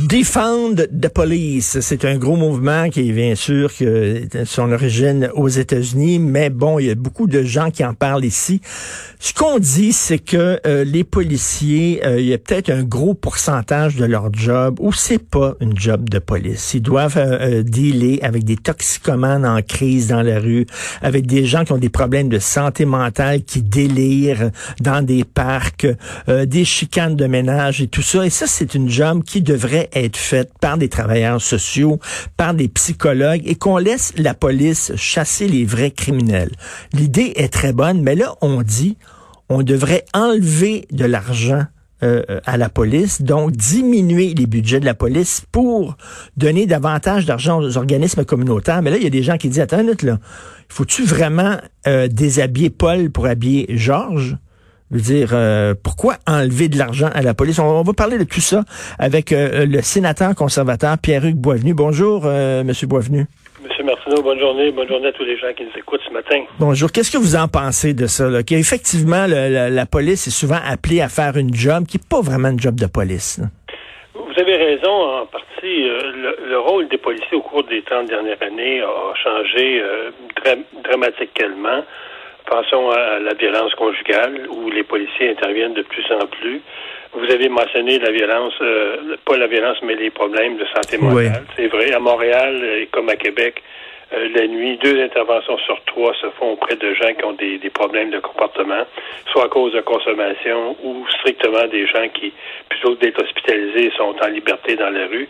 Defund the Police, c'est un gros mouvement qui est bien sûr que son origine aux États-Unis, mais bon, il y a beaucoup de gens qui en parlent ici. Ce qu'on dit, c'est que euh, les policiers, euh, il y a peut-être un gros pourcentage de leur job où c'est pas une job de police. Ils doivent euh, dealer avec des toxicomanes en crise dans la rue, avec des gens qui ont des problèmes de santé mentale, qui délirent dans des parcs, des chicanes de ménage et tout ça. Et ça, c'est une job qui devrait être faite par des travailleurs sociaux, par des psychologues et qu'on laisse la police chasser les vrais criminels. L'idée est très bonne, mais là, on dit, on devrait enlever de l'argent euh, à la police, donc diminuer les budgets de la police pour donner davantage d'argent aux organismes communautaires. Mais là, il y a des gens qui disent, attends une là, faut-tu vraiment euh, déshabiller Paul pour habiller Georges? Je veux dire, euh, pourquoi enlever de l'argent à la police? On, va parler de tout ça avec euh, le sénateur conservateur Pierre-Hugues Boisvenu. Bonjour, euh, Monsieur Boisvenu. Monsieur Martineau, bonne journée. Bonne journée à tous les gens qui nous écoutent ce matin. Bonjour. Qu'est-ce que vous en pensez de ça? Qu'effectivement, la, police est souvent appelée à faire une job qui n'est pas vraiment une job de police. Vous avez raison, en partie. Le, rôle des policiers au cours des 30 dernières années a changé dramatiquement. Pensons à la violence conjugale, où les policiers interviennent de plus en plus. Vous avez mentionné la violence, euh, pas la violence, mais les problèmes de santé mentale. C'est vrai, à Montréal, et comme à Québec, euh, la nuit, deux interventions sur trois se font auprès de gens qui ont des, des, problèmes de comportement, soit à cause de consommation ou strictement des gens qui, plutôt que d'être hospitalisés, sont en liberté dans la rue.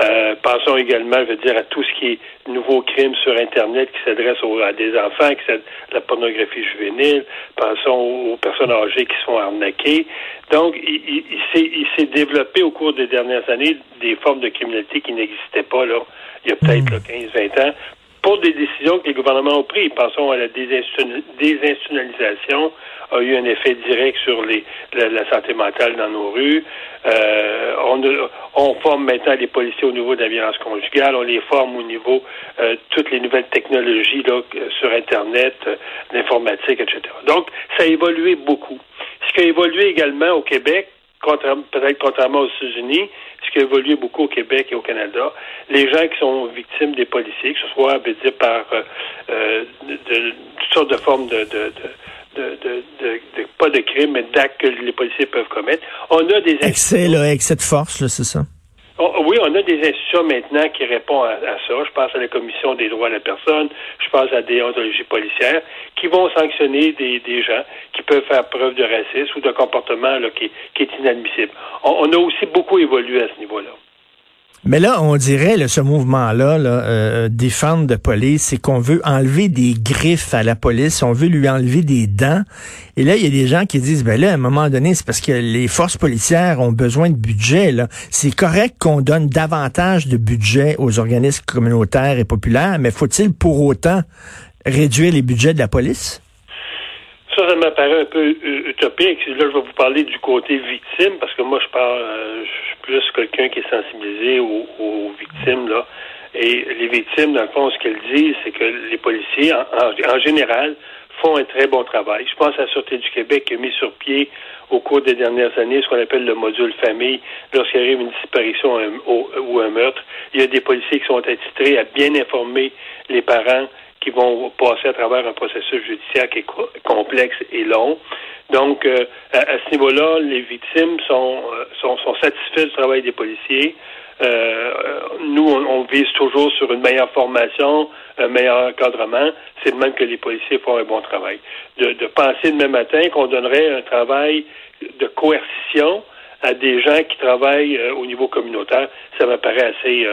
Euh, pensons également, je veux dire, à tout ce qui est nouveaux crimes sur Internet qui s'adressent à des enfants, qui à la pornographie juvénile. Pensons aux personnes âgées qui sont arnaquées. Donc, il, il s'est développé au cours des dernières années des formes de criminalité qui n'existaient pas là, il y a peut-être 15-20 hmm. ans des décisions que les gouvernements ont prises. Pensons à la désinstitutionnalisation a eu un effet direct sur les, la, santé mentale dans nos rues. Euh, on, on, forme maintenant les policiers au niveau de la violence conjugale, on les forme au niveau euh, toutes les nouvelles technologies là, sur Internet, euh, l'informatique, etc. Donc, ça a évolué beaucoup. Ce qui a évolué également au Québec, peut-être contrairement aux États-Unis, ce qui a évolué beaucoup au Québec et au Canada, les gens qui sont victimes des policiers, que ce soit dire, par euh, euh de, de, toutes sortes de formes de, de, de, de, pas de crimes, mais d'actes que les policiers peuvent commettre. On a des excès, là, excès de force, là, c'est ça. Oh, oui, on a des institutions maintenant qui répondent à, ça. Je pense à la Commission des droits de la personne, je pense à des ontologies policières, qui vont sanctionner des, des gens qui peuvent faire preuve de racisme ou de comportement là, qui est inadmissible. on a aussi beaucoup évolué à ce niveau-là. Mais là, on dirait, ce mouvement-là, là, euh, défendre de police, c'est qu'on veut enlever des griffes à la police, on veut lui enlever des dents. Et là, il y a des gens qui disent, ben là, à un moment donné, c'est parce que les forces policières ont besoin de budget. Là. C'est correct qu'on donne davantage de budget aux organismes communautaires et populaires, mais faut-il pour autant réduire les budgets de la police? ça, ça m'apparaît un peu utopique. Là, je vais vous parler du côté victime, parce que moi, je parle, euh, plus quelqu'un qui est sensibilisé aux, victimes, là. Et les victimes, dans le fond, ce qu'elles disent, c'est que les policiers, en, général, font un très bon travail. Je pense à la Sûreté du Québec qui a mis sur pied au cours des dernières années ce qu'on appelle le module famille. Lorsqu'il arrive une disparition ou un meurtre, il y a des policiers qui sont attitrés à bien informer les parents qui vont passer à travers un processus judiciaire qui est complexe et long. Donc, euh, à, ce niveau-là, les victimes sont, euh, sont, sont satisfaits du travail des policiers. Euh, nous, on, vise toujours sur une meilleure formation, un meilleur encadrement. C'est de même que les policiers font un bon travail. De, de penser demain matin qu'on donnerait un travail de coercition à des gens qui travaillent au niveau communautaire, ça me paraît assez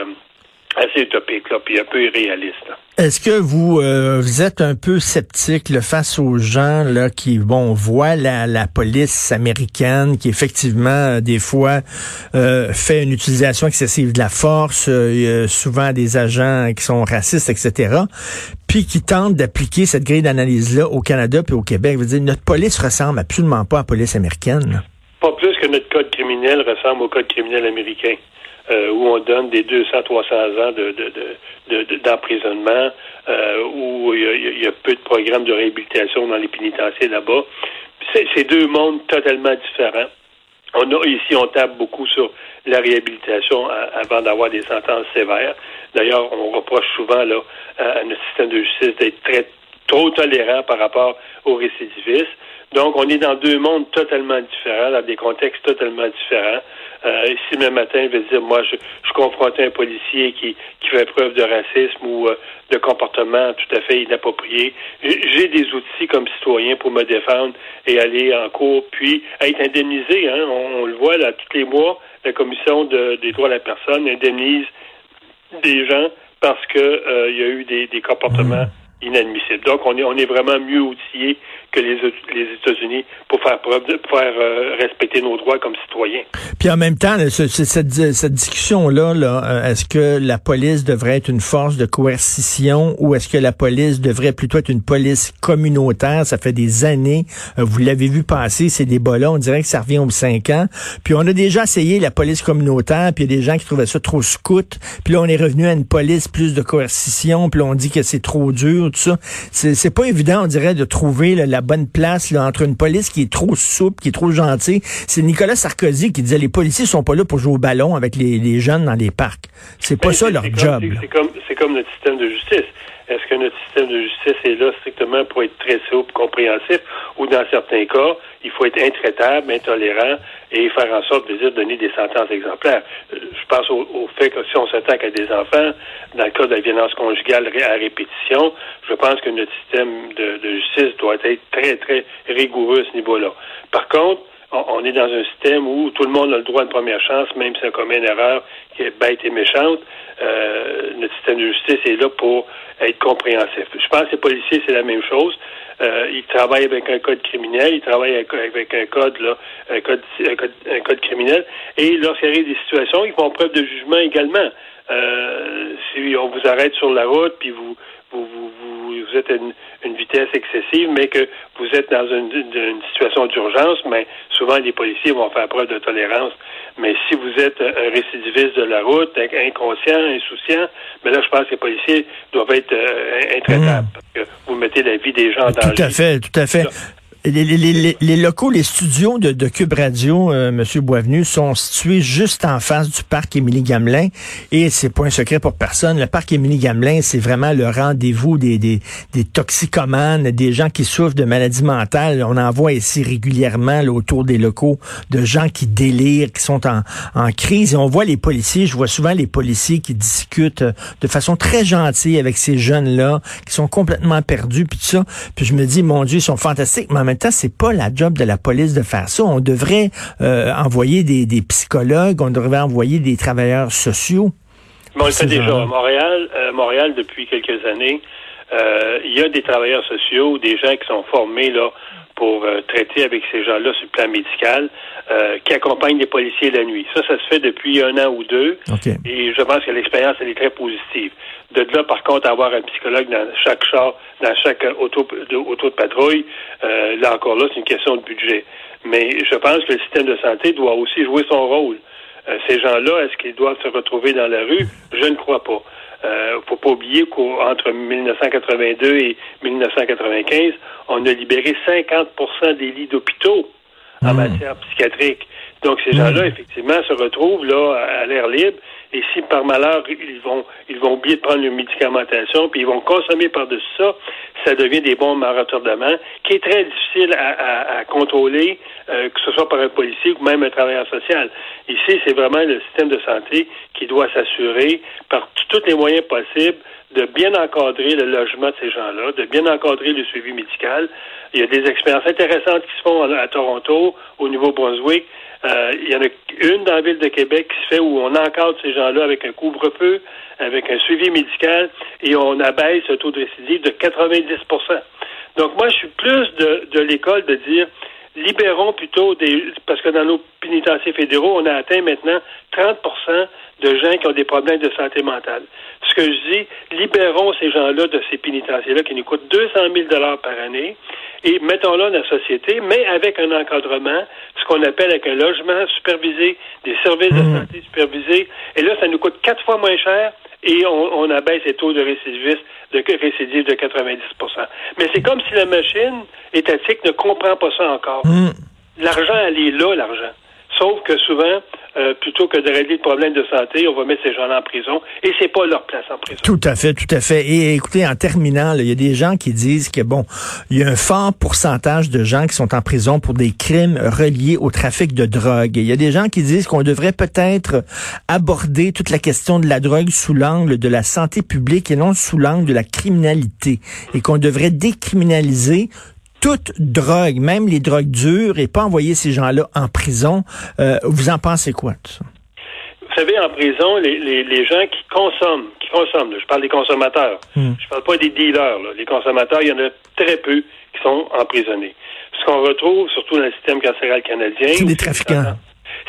assez utopique, là, puis un peu irréaliste. Est-ce que vous, euh, vous êtes un peu sceptique là, face aux gens là, qui bon voient la, la police américaine qui effectivement euh, des fois euh, fait une utilisation excessive de la force, souvent des agents qui sont racistes, etc. Puis qui tentent d'appliquer cette grille d'analyse-là au Canada puis au Québec. Vous dire, notre police ressemble absolument pas à la police américaine. Pas plus que notre code criminel ressemble au code criminel américain. Euh, où on donne des 200, 300 ans de, de, d'emprisonnement, euh, où il y, a, peu de programmes de réhabilitation dans les pénitenciers là-bas. C'est, deux mondes totalement différents. On a ici, on tape beaucoup sur la réhabilitation avant d'avoir des sentences sévères. D'ailleurs, on reproche souvent là, à notre système de justice d'être très trop tolérant par rapport aux récidivistes. Donc, on est dans deux mondes totalement différents, dans des contextes totalement différents. Euh, ici, même matin, je vais dire, moi, je, je confrontais un policier qui, qui fait preuve de racisme ou euh, de comportement tout à fait inapproprié. J'ai des outils comme citoyen pour me défendre et aller en cours, puis être indemnisé. Hein, on, le voit là, tous les mois, la Commission des droits de la personne indemnise des gens parce que euh, y a eu des, des comportements mmh inadmissible. Donc, on est, on est vraiment mieux outillé que les, États-Unis pour faire euh, respecter nos droits comme citoyens. Puis en même temps, cette, discussion-là, là, euh, est-ce que la police devrait être une force de coercition ou est-ce que la police devrait plutôt être une police communautaire? Ça fait des années, euh, vous l'avez vu passer, ces débats-là, on dirait que ça revient aux cinq ans. Puis on a déjà essayé la police communautaire, puis il y a des gens qui trouvaient ça trop scout. Puis là, on est revenu à une police plus de coercition, puis là, on dit que c'est trop dur, tout ça. C'est pas évident, on dirait, de trouver la bonne place là, entre une police qui est trop souple, qui est trop gentille. C'est Nicolas Sarkozy qui disait les policiers sont pas là pour jouer au ballon avec les, les jeunes dans les parcs. C'est pas ben, ça leur job. C'est comme, comme notre système de justice. Est-ce que notre système de justice est là strictement pour être très souple, compréhensif, ou dans certains cas, il faut être intraitable, intolérant et faire en sorte de donner des sentences exemplaires. Euh, je pense au, fait que si on s'attaque à des enfants, dans le cas de la violence conjugale à répétition, je pense que notre système de, de justice doit être très, très rigoureux à ce niveau-là. Par contre, on est dans un système où tout le monde a le droit de première chance, même si on commet une erreur qui est bête et méchante. Euh, notre système de justice est là pour être compréhensif. Je pense que les policiers, c'est la même chose. Euh, ils travaillent avec un code criminel, ils travaillent avec, un code, là, un code, un code, criminel. Et lorsqu'il arrive des situations, ils font preuve de jugement également. Euh, si on vous arrête sur la route, puis vous vous, vous, vous êtes à une, vitesse excessive, mais que vous êtes dans une, une situation d'urgence, mais souvent les policiers vont faire preuve de tolérance. Mais si vous êtes un récidiviste de la route, inconscient, insouciant, mais là, je pense que les policiers doivent être euh, intraitables. Mmh. Parce que vous mettez la vie des gens en danger. Tout à fait, tout à fait. Les, locaux, les studios de, Cube Radio, euh, Monsieur Boisvenu, sont situés juste en face du parc Émilie Gamelin. Et c'est pas un secret pour personne. Le parc Émilie Gamelin, c'est vraiment le rendez-vous des, des, des, toxicomanes, des gens qui souffrent de maladies mentales. On en voit ici régulièrement autour des locaux de gens qui délirent, qui sont en, en crise. Et on voit les policiers, je vois souvent les policiers qui discutent euh, de façon très gentille avec ces jeunes-là, qui sont complètement perdus, puis tout ça. Puis je me dis, mon Dieu, ils sont fantastiques, mais même temps, c'est pas la job de la police de faire ça. On devrait euh, envoyer des, psychologues, on devrait envoyer des travailleurs sociaux. on le fait déjà à Montréal. Euh, Montréal, depuis quelques années, euh, il y a des travailleurs sociaux, des gens qui sont formés là pour traiter avec ces gens-là sur le plan médical, qui accompagnent les policiers la nuit. Ça, ça se fait depuis un an ou deux. Et je pense que l'expérience, elle est très positive. De là, par contre, avoir un psychologue dans chaque char, dans chaque auto de, auto de patrouille, euh, là encore là, c'est une question de budget. Mais je pense que le système de santé doit aussi jouer son rôle. Euh, ces gens-là, est-ce qu'ils doivent se retrouver dans la rue? Je ne crois pas. Euh, faut pas oublier qu'entre 1982 et 1995, on a libéré 50% des lits d'hôpitaux en hmm. matière psychiatrique. Donc ces gens-là, hmm. effectivement, se retrouvent là à l'air libre et si par malheur, ils vont, ils vont oublier de prendre une médicamentation, puis ils vont consommer par-dessus ça, ça devient des bombes à retardement, qui est très difficile à, contrôler, euh, que ce soit par un policier ou même un travailleur social. Ici, c'est vraiment le système de santé qui doit s'assurer, par tous les moyens possibles, de bien encadrer le logement de ces gens-là, de bien encadrer le suivi médical. Il y a des expériences intéressantes qui se font à Toronto, au Nouveau-Brunswick, euh, il y en a une dans la ville de Québec qui se fait où on encadre ces gens-là avec un couvre-feu, avec un suivi médical, et on abaisse le taux de récidive de 90% Donc moi, je suis plus de, de l'école de dire libérons plutôt des parce que dans nos pénitenciers fédéraux, on a atteint maintenant 30% de gens qui ont des problèmes de santé mentale. Ce que je dis, libérons ces gens-là de ces pénitenciers-là qui nous coûtent 200 000 par année et mettons-la dans la société, mais avec un encadrement, ce qu'on appelle avec un logement supervisé, des services de Mhm. santé supervisés. Et là, ça nous coûte quatre fois moins cher et on, on abaisse les taux de récidivisme de récidive de 90% Mais c'est comme si la machine étatique ne comprend pas ça encore. Hmm. L'argent, elle est là, l'argent. Sauf que souvent, euh, plutôt que de régler le problème de santé, on va mettre ces gens-là en prison et c'est pas leur place en prison. Tout à fait, tout à fait. Et écoutez, en terminant, il y a des gens qui disent que bon, il y a un fort pourcentage de gens qui sont en prison pour des crimes reliés au trafic de drogue. Il y a des gens qui disent qu'on devrait peut-être aborder toute la question de la drogue sous l'angle de la santé publique et non sous l'angle de la criminalité. Et qu'on devrait décriminaliser toute drogue, même les drogues dures, et pas envoyer ces gens-là en prison. Euh, vous en pensez quoi de ça? Vous savez, en prison, les, les, les gens qui consomment, qui consomment, là, je parle des consommateurs, Hmm. je parle pas des dealers, là. les consommateurs, il y en a très peu qui sont emprisonnés. Ce qu'on retrouve, surtout dans le système carcéral canadien, C'est des trafiquants.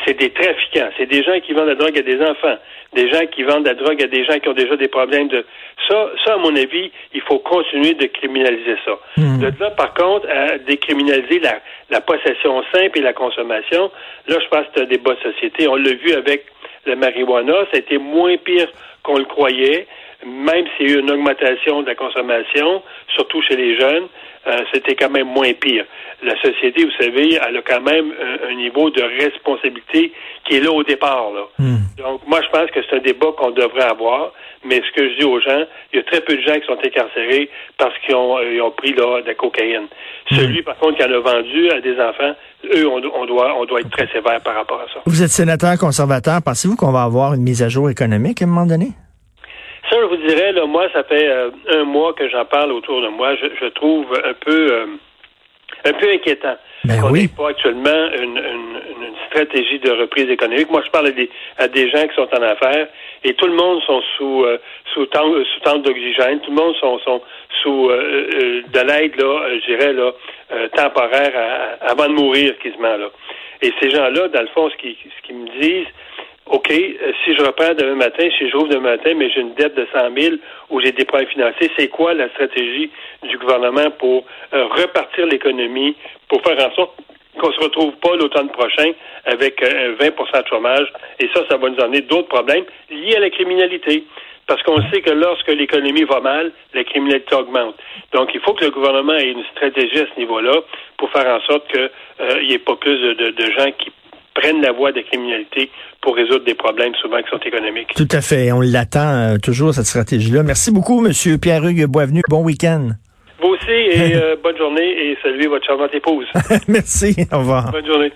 C'est des trafiquants, c'est des gens qui vendent la drogue à des enfants, des gens qui vendent la drogue à des gens qui ont déjà des problèmes de ça. Ça, à mon avis, il faut continuer de criminaliser ça. Hmm. De là, par contre, à décriminaliser la, la possession simple et la consommation, là, je pense que c'est un débat de société. On l'a vu avec le marijuana, ça a été moins pire qu'on le croyait, même s'il y a eu une augmentation de la consommation, surtout chez les jeunes, euh, c'était quand même moins pire. La société, vous savez, elle a quand même un, un niveau de responsabilité qui est là au départ. Là. Hmm. Donc, moi, je pense que c'est un débat qu'on devrait avoir. Mais ce que je dis aux gens, il y a très peu de gens qui sont incarcérés parce qu'ils ont, euh, ils ont pris là, de la cocaïne. Celui, par contre, qui en a vendu à des enfants, eux, on, on doit, on doit être très sévère par rapport à ça. Vous êtes sénateur conservateur. Pensez-vous qu'on va avoir une mise à jour économique à un moment donné? Je vous dirais, là, moi, ça fait euh, un mois que j'en parle autour de moi. Je, je trouve un peu, euh, un peu inquiétant. Ben oui. n'ait pas actuellement une, une- une stratégie de reprise économique. Moi, je parle à des, à des gens qui sont en affaires et tout le monde sont sous euh, sous tente, sous tente d'oxygène. Tout le monde sont, sont sous de l'aide là, je dirais là, temporaire à- avant de mourir quasiment là. Et ces gens-là, dans le fond, ce qu'ils ce qu'ils me disent, OK, euh, si je reprends demain matin, si j'ouvre demain matin, mais j'ai une dette de 100 000 ou j'ai des problèmes financiers, c'est quoi la stratégie du gouvernement pour euh, repartir l'économie, pour faire en sorte qu'on se retrouve pas l'automne prochain avec euh, 20% de chômage? Et ça, ça va nous amener d'autres problèmes liés à la criminalité. Parce qu'on sait que lorsque l'économie va mal, la criminalité augmente. Donc, il faut que le gouvernement ait une stratégie à ce niveau-là pour faire en sorte qu'il n'y ait pas plus de- de gens qui prennent la voie de la criminalité pour résoudre des problèmes souvent qui sont économiques. Tout à fait. On l'attend euh, toujours, cette stratégie-là. Merci beaucoup, Monsieur Pierre-Hugues Boisvenu. Bon week-end. Vous aussi, et euh, bonne journée, et saluez votre charmante épouse. Merci. Au revoir. bonne journée.